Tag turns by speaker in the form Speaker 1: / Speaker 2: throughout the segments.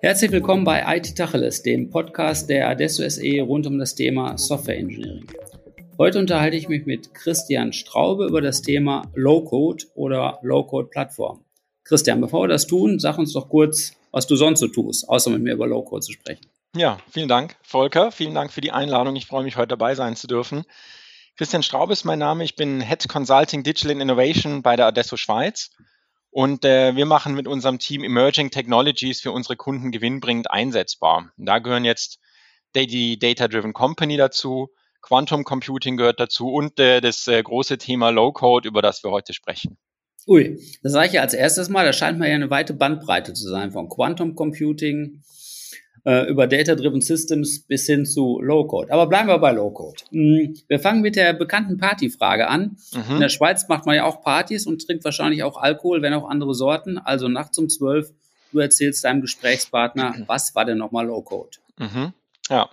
Speaker 1: Herzlich willkommen bei IT Tacheles, dem Podcast der Adesso SE rund um das Thema Software Engineering. Heute unterhalte ich mich mit Christian Straube über das Thema Low-Code oder Low-Code-Plattform. Christian, bevor wir das tun, sag uns doch kurz, was du sonst so tust, außer mit mir über Low-Code zu sprechen.
Speaker 2: Ja, vielen Dank, Volker. Vielen Dank für die Einladung. Ich freue mich, heute dabei sein zu dürfen. Christian Straube ist mein Name. Ich bin Head Consulting Digital Innovation bei der Adesso Schweiz. Und äh, wir machen mit unserem Team Emerging Technologies für unsere Kunden gewinnbringend einsetzbar. da gehören jetzt die Data-Driven Company dazu, Quantum Computing gehört dazu und äh, das äh, große Thema Low-Code, über das wir heute sprechen.
Speaker 1: Ui, das sage ich ja als erstes Mal, das scheint mir ja eine weite Bandbreite zu sein, von Quantum Computing äh, über Data-Driven Systems bis hin zu Low-Code. Aber bleiben wir bei Low-Code. Hm, wir fangen mit der bekannten Partyfrage an. Mhm. In der Schweiz macht man ja auch Partys und trinkt wahrscheinlich auch Alkohol, wenn auch andere Sorten. Also nachts um zwölf, du erzählst deinem Gesprächspartner, was war denn nochmal Low-Code?
Speaker 2: Mhm. Ja.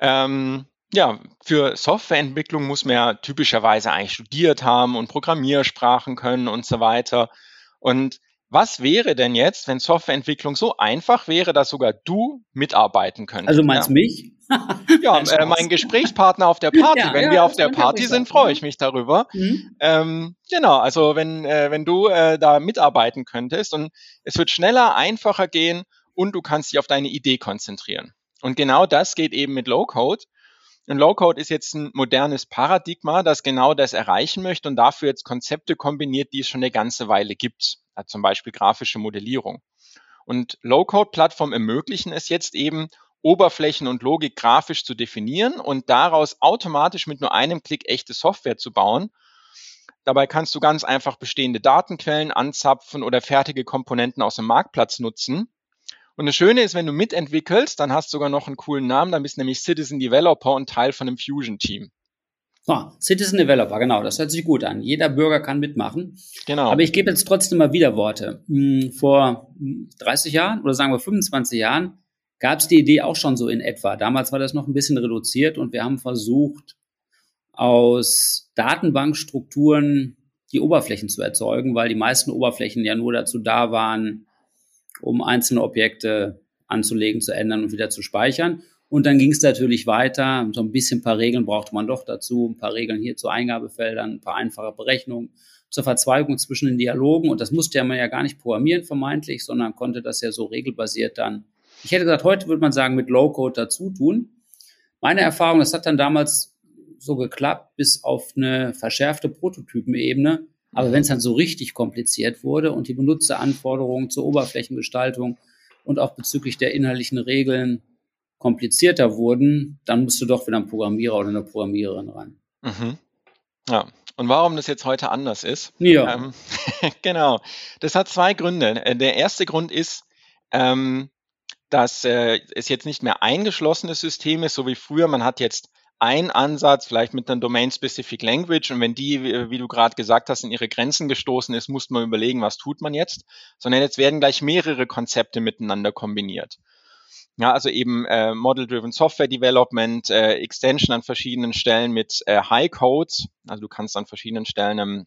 Speaker 2: Ähm, ja, für Softwareentwicklung muss man ja typischerweise eigentlich studiert haben und Programmiersprachen können und so weiter. Und was wäre denn jetzt, wenn Softwareentwicklung so einfach wäre, dass sogar du mitarbeiten könntest?
Speaker 1: Also meinst
Speaker 2: ja.
Speaker 1: mich?
Speaker 2: ja, äh, mein Gesprächspartner auf der Party. Ja, wenn ja, wir auf der Party sind, freue ich mich darüber. Mhm. Ähm, genau, also wenn, äh, wenn du äh, da mitarbeiten könntest und es wird schneller, einfacher gehen und du kannst dich auf deine Idee konzentrieren. Und genau das geht eben mit Low-Code. Und Low-Code ist jetzt ein modernes Paradigma, das genau das erreichen möchte und dafür jetzt Konzepte kombiniert, die es schon eine ganze Weile gibt, zum Beispiel grafische Modellierung. Und Low-Code-Plattformen ermöglichen es jetzt eben, Oberflächen und Logik grafisch zu definieren und daraus automatisch mit nur einem Klick echte Software zu bauen. Dabei kannst du ganz einfach bestehende Datenquellen anzapfen oder fertige Komponenten aus dem Marktplatz nutzen und das Schöne ist, wenn du mitentwickelst, dann hast du sogar noch einen coolen Namen, dann bist du nämlich Citizen Developer und Teil von einem Fusion-Team.
Speaker 1: Ah, Citizen Developer, genau, das hört sich gut an. Jeder Bürger kann mitmachen. Genau. Aber ich gebe jetzt trotzdem mal wieder Worte. Hm, vor 30 Jahren oder sagen wir 25 Jahren gab es die Idee auch schon so in etwa. Damals war das noch ein bisschen reduziert und wir haben versucht, aus Datenbankstrukturen die Oberflächen zu erzeugen, weil die meisten Oberflächen ja nur dazu da waren, um einzelne Objekte anzulegen, zu ändern und wieder zu speichern. Und dann ging es natürlich weiter. So ein bisschen ein paar Regeln brauchte man doch dazu. Ein paar Regeln hier zu Eingabefeldern, ein paar einfache Berechnungen zur Verzweigung zwischen den Dialogen. Und das musste man ja gar nicht programmieren, vermeintlich, sondern konnte das ja so regelbasiert dann. Ich hätte gesagt, heute würde man sagen, mit Low-Code dazu tun. Meine Erfahrung, das hat dann damals so geklappt, bis auf eine verschärfte Prototypenebene. Aber wenn es dann so richtig kompliziert wurde und die Benutzeranforderungen zur Oberflächengestaltung und auch bezüglich der inhaltlichen Regeln komplizierter wurden, dann musst du doch wieder ein Programmierer oder eine Programmiererin ran.
Speaker 2: Mhm. Ja, und warum das jetzt heute anders ist?
Speaker 1: Ja.
Speaker 2: Ähm, genau. Das hat zwei Gründe. Äh, der erste Grund ist, ähm, dass äh, es jetzt nicht mehr eingeschlossenes System ist, so wie früher. Man hat jetzt ein Ansatz, vielleicht mit einer Domain-Specific Language. Und wenn die, wie du gerade gesagt hast, in ihre Grenzen gestoßen ist, muss man überlegen, was tut man jetzt. Sondern jetzt werden gleich mehrere Konzepte miteinander kombiniert. Ja, also eben äh, Model-Driven Software Development, äh, Extension an verschiedenen Stellen mit äh, High Codes. Also du kannst an verschiedenen Stellen ähm,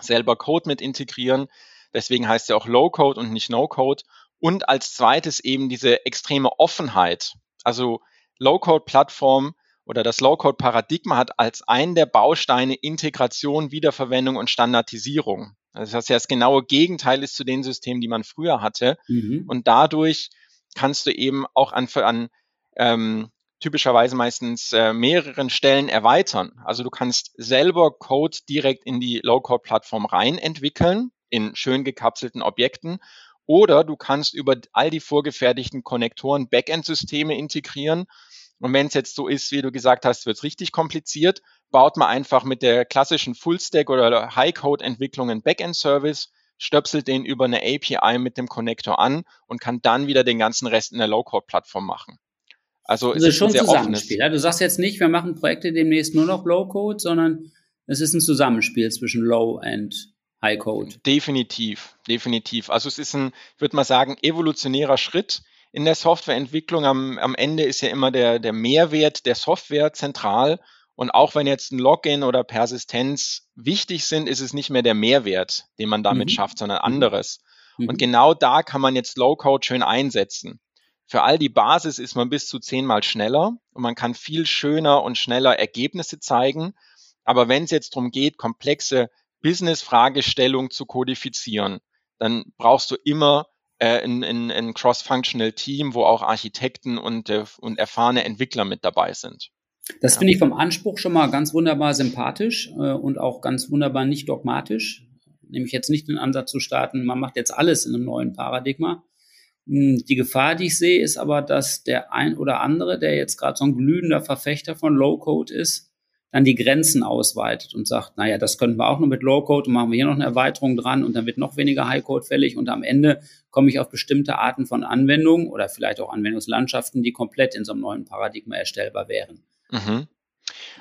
Speaker 2: selber Code mit integrieren. Deswegen heißt es ja auch Low Code und nicht No Code. Und als zweites eben diese extreme Offenheit. Also Low Code Plattform oder das Low-Code-Paradigma hat als einen der Bausteine Integration, Wiederverwendung und Standardisierung. Also das heißt ja, das genaue Gegenteil ist zu den Systemen, die man früher hatte. Mhm. Und dadurch kannst du eben auch an, an ähm, typischerweise meistens äh, mehreren Stellen erweitern. Also du kannst selber Code direkt in die Low-Code-Plattform rein entwickeln, in schön gekapselten Objekten. Oder du kannst über all die vorgefertigten Konnektoren Backend-Systeme integrieren und wenn es jetzt so ist, wie du gesagt hast, wird es richtig kompliziert, baut man einfach mit der klassischen Full-Stack oder High-Code-Entwicklung einen Backend-Service, stöpselt den über eine API mit dem Connector an und kann dann wieder den ganzen Rest in der Low-Code-Plattform machen.
Speaker 1: Also, also es ist schon ein Zusammenspiel. Ja, du sagst jetzt nicht, wir machen Projekte demnächst nur noch Low-Code, sondern es ist ein Zusammenspiel zwischen Low und High Code.
Speaker 2: Definitiv, definitiv. Also es ist ein, würde man sagen, evolutionärer Schritt in der Softwareentwicklung am, am Ende ist ja immer der, der Mehrwert der Software zentral Und auch wenn jetzt ein Login oder Persistenz wichtig sind, ist es nicht mehr der Mehrwert, den man damit mhm. schafft, sondern mhm. anderes. Mhm. Und genau da kann man jetzt Low-Code schön einsetzen. Für all die Basis ist man bis zu zehnmal schneller und man kann viel schöner und schneller Ergebnisse zeigen. Aber wenn es jetzt darum geht, komplexe Business-Fragestellungen zu kodifizieren, dann brauchst du immer äh, ein, ein, ein cross-functional Team, wo auch Architekten und, äh, und erfahrene Entwickler mit dabei sind.
Speaker 1: Das ja. finde ich vom Anspruch schon mal ganz wunderbar sympathisch äh, und auch ganz wunderbar nicht dogmatisch. Nämlich jetzt nicht den Ansatz zu starten, man macht jetzt alles in einem neuen Paradigma. Hm, die Gefahr, die ich sehe, ist aber, dass der ein oder andere, der jetzt gerade so ein glühender Verfechter von Low-Code ist, dann die Grenzen ausweitet und sagt, naja, das könnten wir auch nur mit Low-Code und machen wir hier noch eine Erweiterung dran und dann wird noch weniger High-Code fällig und am Ende komme ich auf bestimmte Arten von Anwendungen oder vielleicht auch Anwendungslandschaften, die komplett in so einem neuen Paradigma erstellbar wären. Mhm.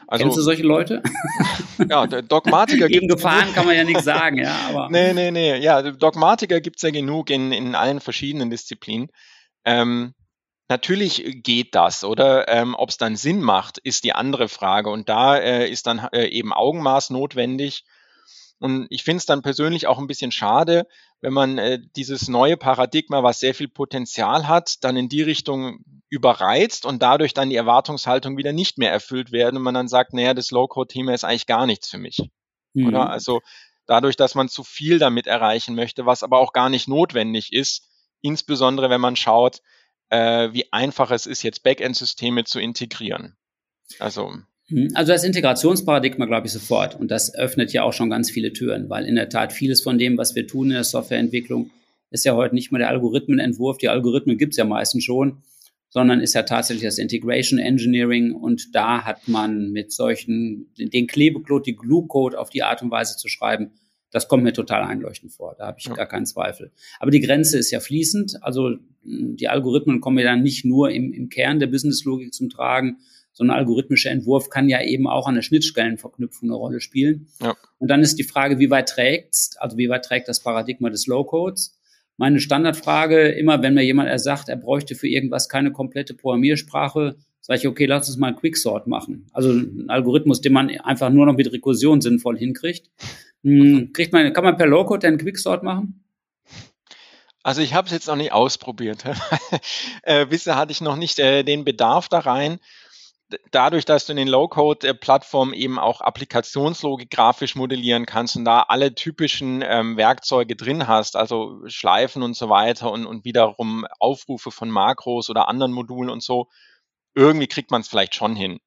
Speaker 1: Also, Kennst du solche Leute?
Speaker 2: Ja, Dogmatiker
Speaker 1: Gegen Gefahren kann man ja nichts sagen, ja.
Speaker 2: Aber. Nee, nee, nee. Ja, Dogmatiker gibt es ja genug in, in allen verschiedenen Disziplinen. Ähm, Natürlich geht das, oder? Ähm, Ob es dann Sinn macht, ist die andere Frage. Und da äh, ist dann äh, eben Augenmaß notwendig. Und ich finde es dann persönlich auch ein bisschen schade, wenn man äh, dieses neue Paradigma, was sehr viel Potenzial hat, dann in die Richtung überreizt und dadurch dann die Erwartungshaltung wieder nicht mehr erfüllt werden und man dann sagt, naja, das Low-Code-Thema ist eigentlich gar nichts für mich. Mhm. Oder? Also dadurch, dass man zu viel damit erreichen möchte, was aber auch gar nicht notwendig ist, insbesondere wenn man schaut, äh, wie einfach es ist, jetzt Backend-Systeme zu integrieren.
Speaker 1: Also. Hm, also das Integrationsparadigma glaube ich sofort. Und das öffnet ja auch schon ganz viele Türen, weil in der Tat vieles von dem, was wir tun in der Softwareentwicklung, ist ja heute nicht mehr der Algorithmenentwurf. Die Algorithmen gibt es ja meistens schon, sondern ist ja tatsächlich das Integration Engineering. Und da hat man mit solchen, den Klebecode, die Glue-Code auf die Art und Weise zu schreiben, das kommt mir total einleuchtend vor. Da habe ich ja. gar keinen Zweifel. Aber die Grenze ist ja fließend. Also die Algorithmen kommen ja dann nicht nur im, im Kern der Businesslogik zum Tragen, so ein algorithmischer Entwurf kann ja eben auch an der Schnittstellenverknüpfung eine Rolle spielen. Ja. Und dann ist die Frage, wie weit trägt's, also wie weit trägt das Paradigma des Low-Codes? Meine Standardfrage, immer wenn mir jemand sagt, er bräuchte für irgendwas keine komplette Programmiersprache, sage ich, okay, lass uns mal Quicksort machen. Also ein Algorithmus, den man einfach nur noch mit Rekursion sinnvoll hinkriegt. Hm, kriegt man, kann man per Low-Code einen Quicksort machen?
Speaker 2: Also ich habe es jetzt noch nicht ausprobiert. äh, bisher hatte ich noch nicht äh, den Bedarf da rein. Dadurch, dass du in den Low-Code-Plattformen eben auch Applikationslogik grafisch modellieren kannst und da alle typischen ähm, Werkzeuge drin hast, also Schleifen und so weiter und, und wiederum Aufrufe von Makros oder anderen Modulen und so, irgendwie kriegt man es vielleicht schon hin.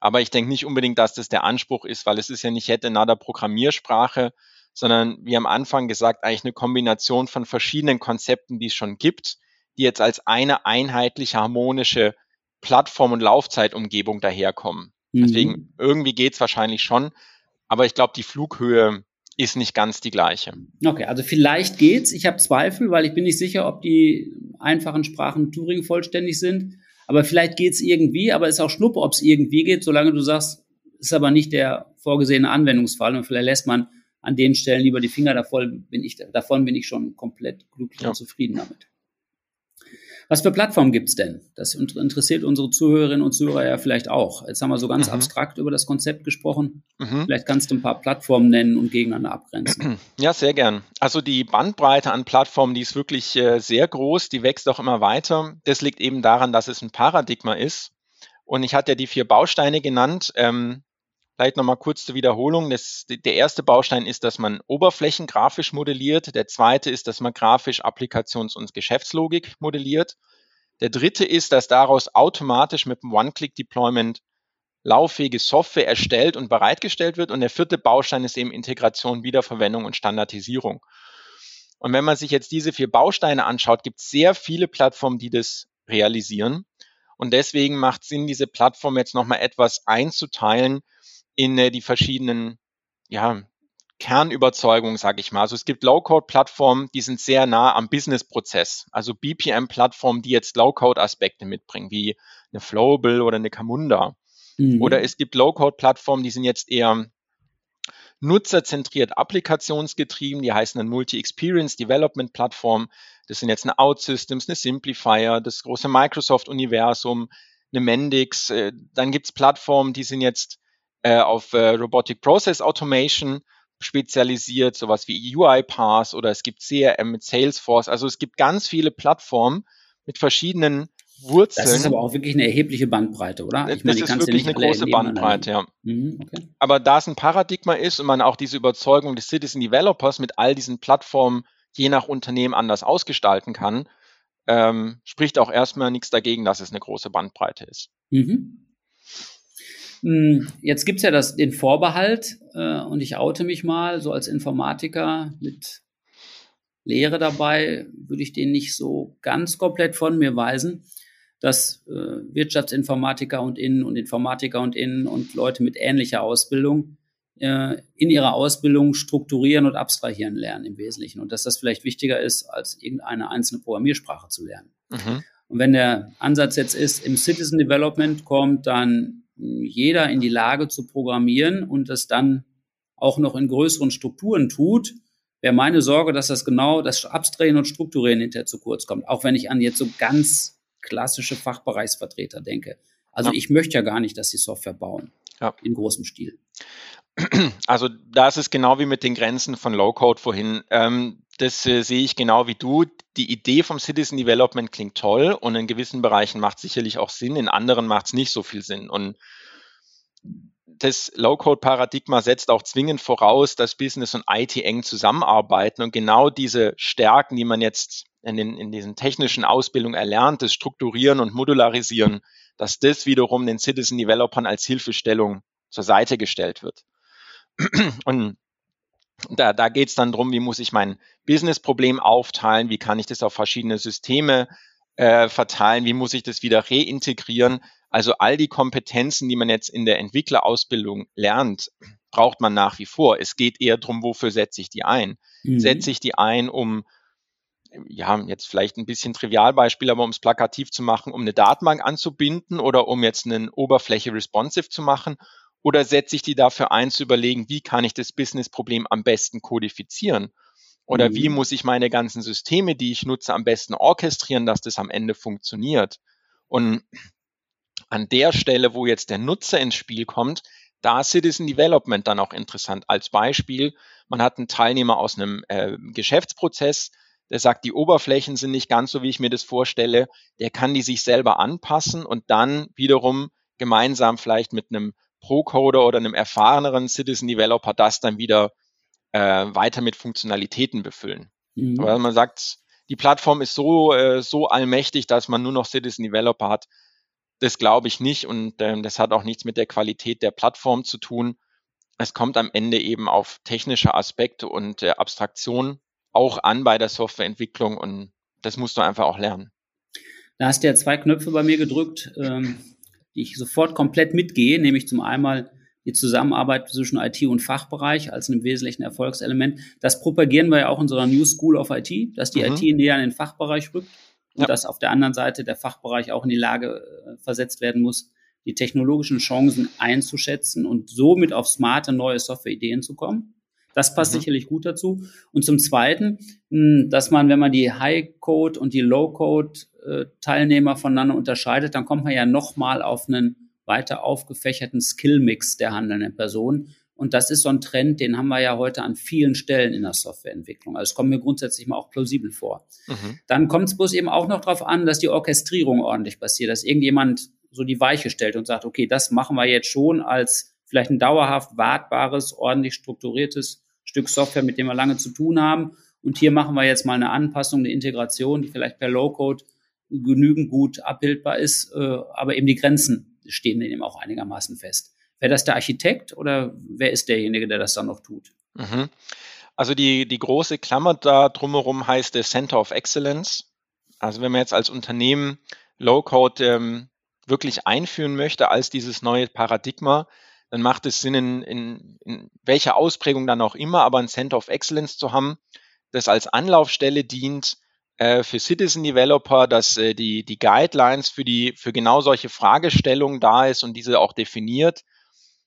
Speaker 2: Aber ich denke nicht unbedingt, dass das der Anspruch ist, weil es ist ja nicht yet another Programmiersprache, sondern wie am Anfang gesagt, eigentlich eine Kombination von verschiedenen Konzepten, die es schon gibt, die jetzt als eine einheitliche, harmonische Plattform- und Laufzeitumgebung daherkommen. Mhm. Deswegen irgendwie geht es wahrscheinlich schon, aber ich glaube, die Flughöhe ist nicht ganz die gleiche.
Speaker 1: Okay, also vielleicht geht's. Ich habe Zweifel, weil ich bin nicht sicher, ob die einfachen Sprachen Turing vollständig sind. Aber vielleicht geht's irgendwie, aber ist auch Schnuppe, ob es irgendwie geht, solange du sagst, ist aber nicht der vorgesehene Anwendungsfall und vielleicht lässt man an den Stellen lieber die Finger davon, bin ich, davon bin ich schon komplett glücklich ja. und zufrieden damit. Was für Plattformen gibt's denn? Das interessiert unsere Zuhörerinnen und Zuhörer ja vielleicht auch. Jetzt haben wir so ganz mhm. abstrakt über das Konzept gesprochen. Mhm. Vielleicht kannst du ein paar Plattformen nennen und gegeneinander abgrenzen.
Speaker 2: Ja, sehr gern. Also die Bandbreite an Plattformen, die ist wirklich äh, sehr groß, die wächst auch immer weiter. Das liegt eben daran, dass es ein Paradigma ist. Und ich hatte ja die vier Bausteine genannt. Ähm, Vielleicht nochmal kurz zur Wiederholung. Das, der erste Baustein ist, dass man Oberflächen grafisch modelliert. Der zweite ist, dass man grafisch Applikations- und Geschäftslogik modelliert. Der dritte ist, dass daraus automatisch mit dem One-Click-Deployment lauffähige Software erstellt und bereitgestellt wird. Und der vierte Baustein ist eben Integration, Wiederverwendung und Standardisierung. Und wenn man sich jetzt diese vier Bausteine anschaut, gibt es sehr viele Plattformen, die das realisieren. Und deswegen macht es Sinn, diese Plattform jetzt nochmal etwas einzuteilen in äh, die verschiedenen ja, Kernüberzeugungen, sage ich mal. Also es gibt Low-Code-Plattformen, die sind sehr nah am Business-Prozess. Also BPM-Plattformen, die jetzt Low-Code-Aspekte mitbringen, wie eine Flowable oder eine Camunda. Mhm. Oder es gibt Low-Code-Plattformen, die sind jetzt eher nutzerzentriert applikationsgetrieben, die heißen dann Multi-Experience Development Plattform. Das sind jetzt eine OutSystems, eine Simplifier, das große Microsoft-Universum, eine Mendix. Äh, dann gibt's Plattformen, die sind jetzt äh, auf äh, Robotic Process Automation spezialisiert, sowas wie UiPath oder es gibt CRM mit Salesforce. Also es gibt ganz viele Plattformen mit verschiedenen Wurzeln. Das
Speaker 1: ist aber auch wirklich eine erhebliche Bandbreite, oder?
Speaker 2: Ich das meine, ist wirklich eine große Bandbreite, ja. Mhm, okay. Aber da es ein Paradigma ist und man auch diese Überzeugung des Citizen Developers mit all diesen Plattformen je nach Unternehmen anders ausgestalten kann, ähm, spricht auch erstmal nichts dagegen, dass es eine große Bandbreite ist. Mhm.
Speaker 1: Hm, jetzt gibt's ja das, den Vorbehalt, äh, und ich oute mich mal, so als Informatiker mit Lehre dabei, würde ich den nicht so ganz komplett von mir weisen dass äh, Wirtschaftsinformatiker und Innen und Informatiker und Innen und Leute mit ähnlicher Ausbildung äh, in ihrer Ausbildung strukturieren und abstrahieren lernen im Wesentlichen. Und dass das vielleicht wichtiger ist, als irgendeine einzelne Programmiersprache zu lernen. Mhm. Und wenn der Ansatz jetzt ist, im Citizen Development kommt dann jeder in die Lage zu programmieren und das dann auch noch in größeren Strukturen tut, wäre meine Sorge, dass das genau das Abstrahieren und Strukturieren hinterher zu kurz kommt. Auch wenn ich an jetzt so ganz klassische Fachbereichsvertreter denke. Also ja. ich möchte ja gar nicht, dass sie Software bauen ja. in großem Stil.
Speaker 2: Also da ist genau wie mit den Grenzen von Low-Code vorhin. Ähm, das äh, sehe ich genau wie du. Die Idee vom Citizen Development klingt toll und in gewissen Bereichen macht es sicherlich auch Sinn, in anderen macht es nicht so viel Sinn. Und das Low-Code-Paradigma setzt auch zwingend voraus, dass Business und IT eng zusammenarbeiten und genau diese Stärken, die man jetzt in, den, in diesen technischen Ausbildungen erlernt, das Strukturieren und Modularisieren, dass das wiederum den Citizen Developern als Hilfestellung zur Seite gestellt wird. Und da, da geht es dann darum, wie muss ich mein Business-Problem aufteilen, wie kann ich das auf verschiedene Systeme äh, verteilen, wie muss ich das wieder reintegrieren. Also all die Kompetenzen, die man jetzt in der Entwicklerausbildung lernt, braucht man nach wie vor. Es geht eher darum, wofür setze ich die ein? Mhm. Setze ich die ein, um ja, jetzt vielleicht ein bisschen Trivialbeispiel, aber um es plakativ zu machen, um eine Datenbank anzubinden oder um jetzt eine Oberfläche responsive zu machen? Oder setze ich die dafür ein, zu überlegen, wie kann ich das Business-Problem am besten kodifizieren? Oder mhm. wie muss ich meine ganzen Systeme, die ich nutze, am besten orchestrieren, dass das am Ende funktioniert? Und an der Stelle, wo jetzt der Nutzer ins Spiel kommt, da ist Citizen Development dann auch interessant. Als Beispiel, man hat einen Teilnehmer aus einem äh, Geschäftsprozess, der sagt, die Oberflächen sind nicht ganz so, wie ich mir das vorstelle, der kann die sich selber anpassen und dann wiederum gemeinsam vielleicht mit einem Pro-Coder oder einem erfahreneren Citizen Developer das dann wieder äh, weiter mit Funktionalitäten befüllen. Mhm. Aber man sagt, die Plattform ist so, äh, so allmächtig, dass man nur noch Citizen Developer hat. Das glaube ich nicht und ähm, das hat auch nichts mit der Qualität der Plattform zu tun. Es kommt am Ende eben auf technische Aspekte und äh, Abstraktion auch an bei der Softwareentwicklung und das musst du einfach auch lernen.
Speaker 1: Da hast du ja zwei Knöpfe bei mir gedrückt, ähm, die ich sofort komplett mitgehe, nämlich zum einen die Zusammenarbeit zwischen IT und Fachbereich als einem wesentlichen Erfolgselement. Das propagieren wir ja auch in unserer New School of IT, dass die mhm. IT näher an den Fachbereich rückt und ja. dass auf der anderen Seite der Fachbereich auch in die Lage äh, versetzt werden muss, die technologischen Chancen einzuschätzen und somit auf smarte neue Softwareideen zu kommen. Das passt mhm. sicherlich gut dazu. Und zum Zweiten, hm, dass man, wenn man die High-Code und die Low-Code-Teilnehmer voneinander unterscheidet, dann kommt man ja nochmal auf einen weiter aufgefächerten Skill-Mix der handelnden Personen. Und das ist so ein Trend, den haben wir ja heute an vielen Stellen in der Softwareentwicklung. Also es kommt mir grundsätzlich mal auch plausibel vor. Mhm. Dann kommt es bloß eben auch noch darauf an, dass die Orchestrierung ordentlich passiert, dass irgendjemand so die Weiche stellt und sagt, okay, das machen wir jetzt schon als vielleicht ein dauerhaft wartbares, ordentlich strukturiertes Stück Software, mit dem wir lange zu tun haben. Und hier machen wir jetzt mal eine Anpassung, eine Integration, die vielleicht per Low-Code genügend gut abbildbar ist, äh, aber eben die Grenzen stehen eben auch einigermaßen fest. Wäre das der Architekt oder wer ist derjenige, der das dann noch tut? Mhm.
Speaker 2: Also die, die große Klammer da drumherum heißt der Center of Excellence. Also wenn man jetzt als Unternehmen Low-Code ähm, wirklich einführen möchte als dieses neue Paradigma, dann macht es Sinn, in, in, in welcher Ausprägung dann auch immer, aber ein Center of Excellence zu haben, das als Anlaufstelle dient äh, für Citizen Developer, dass äh, die, die Guidelines für, die, für genau solche Fragestellungen da ist und diese auch definiert,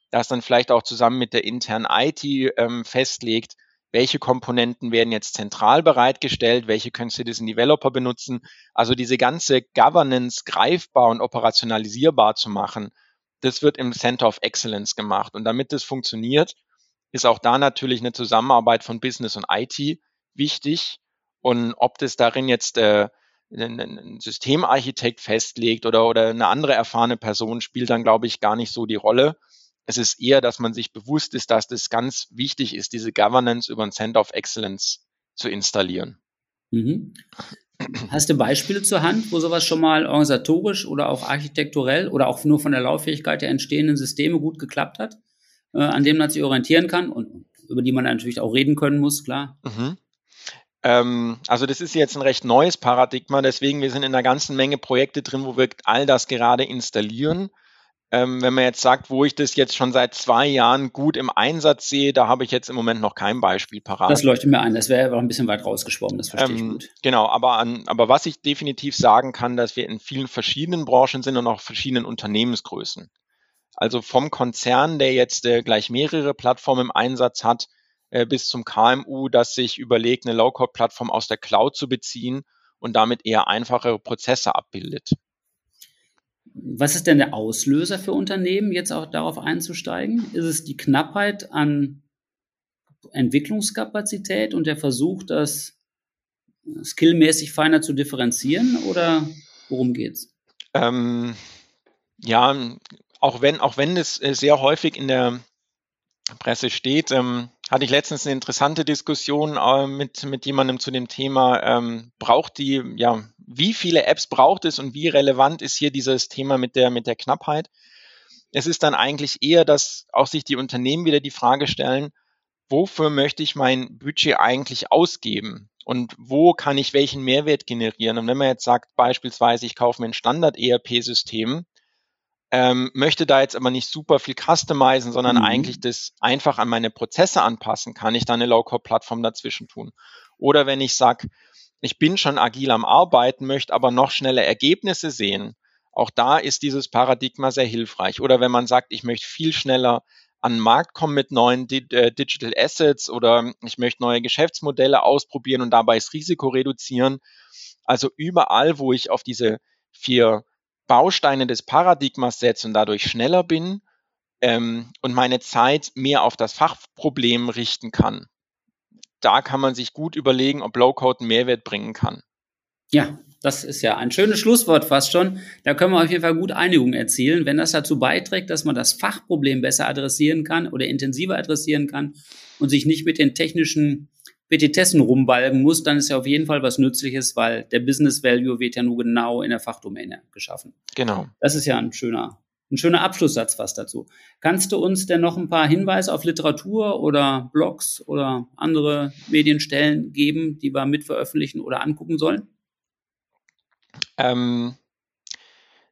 Speaker 2: das dann vielleicht auch zusammen mit der internen IT ähm, festlegt, welche Komponenten werden jetzt zentral bereitgestellt, welche können Citizen Developer benutzen. Also diese ganze Governance greifbar und operationalisierbar zu machen, das wird im Center of Excellence gemacht. Und damit das funktioniert, ist auch da natürlich eine Zusammenarbeit von Business und IT wichtig. Und ob das darin jetzt äh, ein Systemarchitekt festlegt oder, oder eine andere erfahrene Person, spielt dann, glaube ich, gar nicht so die Rolle. Es ist eher, dass man sich bewusst ist, dass das ganz wichtig ist, diese Governance über ein Center of Excellence zu installieren.
Speaker 1: Mhm. Hast du Beispiele zur Hand, wo sowas schon mal organisatorisch oder auch architekturell oder auch nur von der Lauffähigkeit der entstehenden Systeme gut geklappt hat, äh, an dem man sich orientieren kann und über die man natürlich auch reden können muss, klar? Mhm.
Speaker 2: Ähm, also das ist jetzt ein recht neues Paradigma, deswegen wir sind in einer ganzen Menge Projekte drin, wo wir all das gerade installieren. Ähm, wenn man jetzt sagt, wo ich das jetzt schon seit zwei Jahren gut im Einsatz sehe, da habe ich jetzt im Moment noch kein Beispiel parat.
Speaker 1: Das leuchtet mir ein, das wäre aber ein bisschen weit rausgeschwommen, das verstehe ähm, ich gut.
Speaker 2: Genau, aber, an, aber was ich definitiv sagen kann, dass wir in vielen verschiedenen Branchen sind und auch verschiedenen Unternehmensgrößen. Also vom Konzern, der jetzt äh, gleich mehrere Plattformen im Einsatz hat, äh, bis zum KMU, das sich überlegt, eine Low-Code-Plattform aus der Cloud zu beziehen und damit eher einfachere Prozesse abbildet.
Speaker 1: Was ist denn der Auslöser für Unternehmen, jetzt auch darauf einzusteigen? Ist es die Knappheit an Entwicklungskapazität und der Versuch, das skillmäßig feiner zu differenzieren oder worum geht's? Ähm,
Speaker 2: ja, auch wenn, auch wenn es äh, sehr häufig in der Presse steht, ähm, hatte ich letztens eine interessante Diskussion äh, mit, mit jemandem zu dem Thema, ähm, braucht die, ja, wie viele Apps braucht es und wie relevant ist hier dieses Thema mit der, mit der Knappheit? Es ist dann eigentlich eher, dass auch sich die Unternehmen wieder die Frage stellen, wofür möchte ich mein Budget eigentlich ausgeben? Und wo kann ich welchen Mehrwert generieren? Und wenn man jetzt sagt, beispielsweise, ich kaufe mir ein Standard-ERP-System, ähm, möchte da jetzt aber nicht super viel customizen, sondern mhm. eigentlich das einfach an meine Prozesse anpassen, kann ich da eine Low-Code-Plattform dazwischen tun. Oder wenn ich sage, ich bin schon agil am Arbeiten, möchte aber noch schnelle Ergebnisse sehen, auch da ist dieses Paradigma sehr hilfreich. Oder wenn man sagt, ich möchte viel schneller an den Markt kommen mit neuen äh, Digital Assets oder ich möchte neue Geschäftsmodelle ausprobieren und dabei das Risiko reduzieren. Also überall, wo ich auf diese vier Bausteine des Paradigmas setze und dadurch schneller bin ähm, und meine Zeit mehr auf das Fachproblem richten kann. Da kann man sich gut überlegen, ob Low-Code einen Mehrwert bringen kann.
Speaker 1: Ja, das ist ja ein schönes Schlusswort fast schon. Da können wir auf jeden Fall gut Einigung erzielen. Wenn das dazu beiträgt, dass man das Fachproblem besser adressieren kann oder intensiver adressieren kann und sich nicht mit den technischen Petitessen rumbalgen muss, dann ist ja auf jeden Fall was Nützliches, weil der Business Value wird ja nur genau in der Fachdomäne geschaffen.
Speaker 2: Genau.
Speaker 1: Das ist ja ein schöner, ein schöner Abschlusssatz fast dazu. Kannst du uns denn noch ein paar Hinweise auf Literatur oder Blogs oder andere Medienstellen geben, die wir mitveröffentlichen oder angucken sollen? Ähm,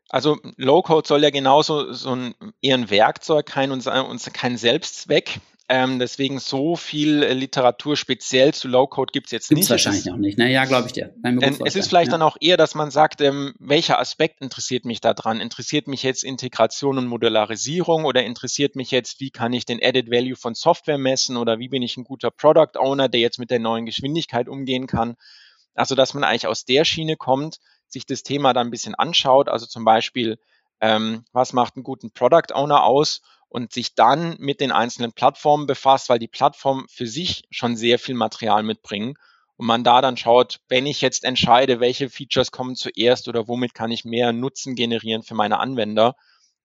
Speaker 2: also Low-Code soll ja genauso so ein, eher ein Werkzeug sein und kein Selbstzweck. Ähm, deswegen so viel äh, Literatur speziell zu Low-Code gibt es jetzt Gibt's nicht.
Speaker 1: wahrscheinlich auch nicht. Naja, glaube ich dir.
Speaker 2: Ähm, es ist vielleicht ja. dann auch eher, dass man sagt, ähm, welcher Aspekt interessiert mich da dran? Interessiert mich jetzt Integration und Modularisierung oder interessiert mich jetzt, wie kann ich den Added Value von Software messen oder wie bin ich ein guter Product Owner, der jetzt mit der neuen Geschwindigkeit umgehen kann? Also, dass man eigentlich aus der Schiene kommt, sich das Thema dann ein bisschen anschaut. Also zum Beispiel, ähm, was macht einen guten Product Owner aus? Und sich dann mit den einzelnen Plattformen befasst, weil die Plattformen für sich schon sehr viel Material mitbringen und man da dann schaut, wenn ich jetzt entscheide, welche Features kommen zuerst oder womit kann ich mehr Nutzen generieren für meine Anwender,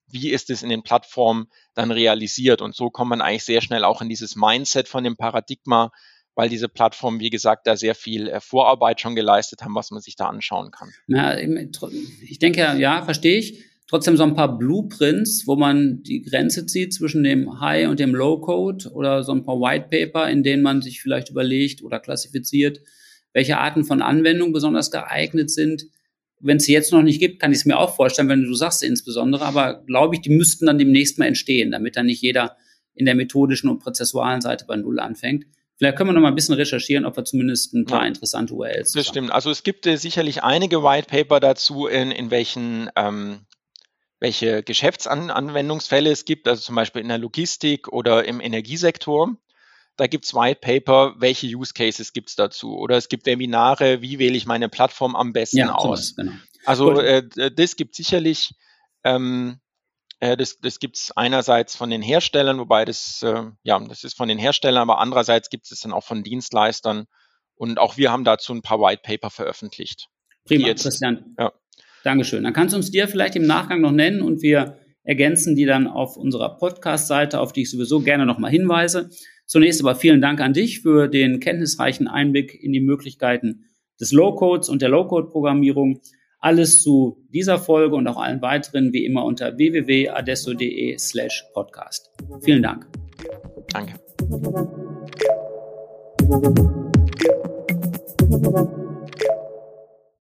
Speaker 2: wie ist es in den Plattformen dann realisiert und so kommt man eigentlich sehr schnell auch in dieses Mindset von dem Paradigma, weil diese Plattformen, wie gesagt, da sehr viel äh, Vorarbeit schon geleistet haben, was man sich da anschauen kann.
Speaker 1: Na, ich denke, ja, verstehe ich trotzdem so ein paar Blueprints, wo man die Grenze zieht zwischen dem High und dem Low Code oder so ein paar White Paper, in denen man sich vielleicht überlegt oder klassifiziert, welche Arten von Anwendungen besonders geeignet sind. Wenn es sie jetzt noch nicht gibt, kann ich es mir auch vorstellen, wenn du sagst insbesondere, aber glaube ich, die müssten dann demnächst mal entstehen, damit dann nicht jeder in der methodischen und prozessualen Seite bei Null anfängt. Vielleicht können wir noch mal ein bisschen recherchieren, ob wir zumindest ein paar ja, interessante URLs.
Speaker 2: Das stimmt. Also es gibt äh, sicherlich einige White Paper dazu, in, in welchen ähm, welche Geschäftsanwendungsfälle es gibt, also zum Beispiel in der Logistik oder im Energiesektor. Da gibt es White Paper, welche Use Cases gibt es dazu? Oder es gibt Webinare, wie wähle ich meine Plattform am besten ja, aus? Genau. Also äh, das gibt sicherlich ähm, Äh, das das gibt es einerseits von den Herstellern, wobei das, äh, ja, das ist von den Herstellern, aber andererseits gibt es dann auch von Dienstleistern. Und auch wir haben dazu ein paar White Paper veröffentlicht.
Speaker 1: Prima, jetzt, Christian. Ja. Dankeschön. Dann kannst du uns dir vielleicht im Nachgang noch nennen und wir ergänzen die dann auf unserer Podcast-Seite, auf die ich sowieso gerne nochmal hinweise. Zunächst aber vielen Dank an dich für den kenntnisreichen Einblick in die Möglichkeiten des Low-Codes und der Low-Code-Programmierung. Alles zu dieser Folge und auch allen weiteren wie immer unter www.adesso.de slash podcast. Vielen Dank.
Speaker 2: Danke.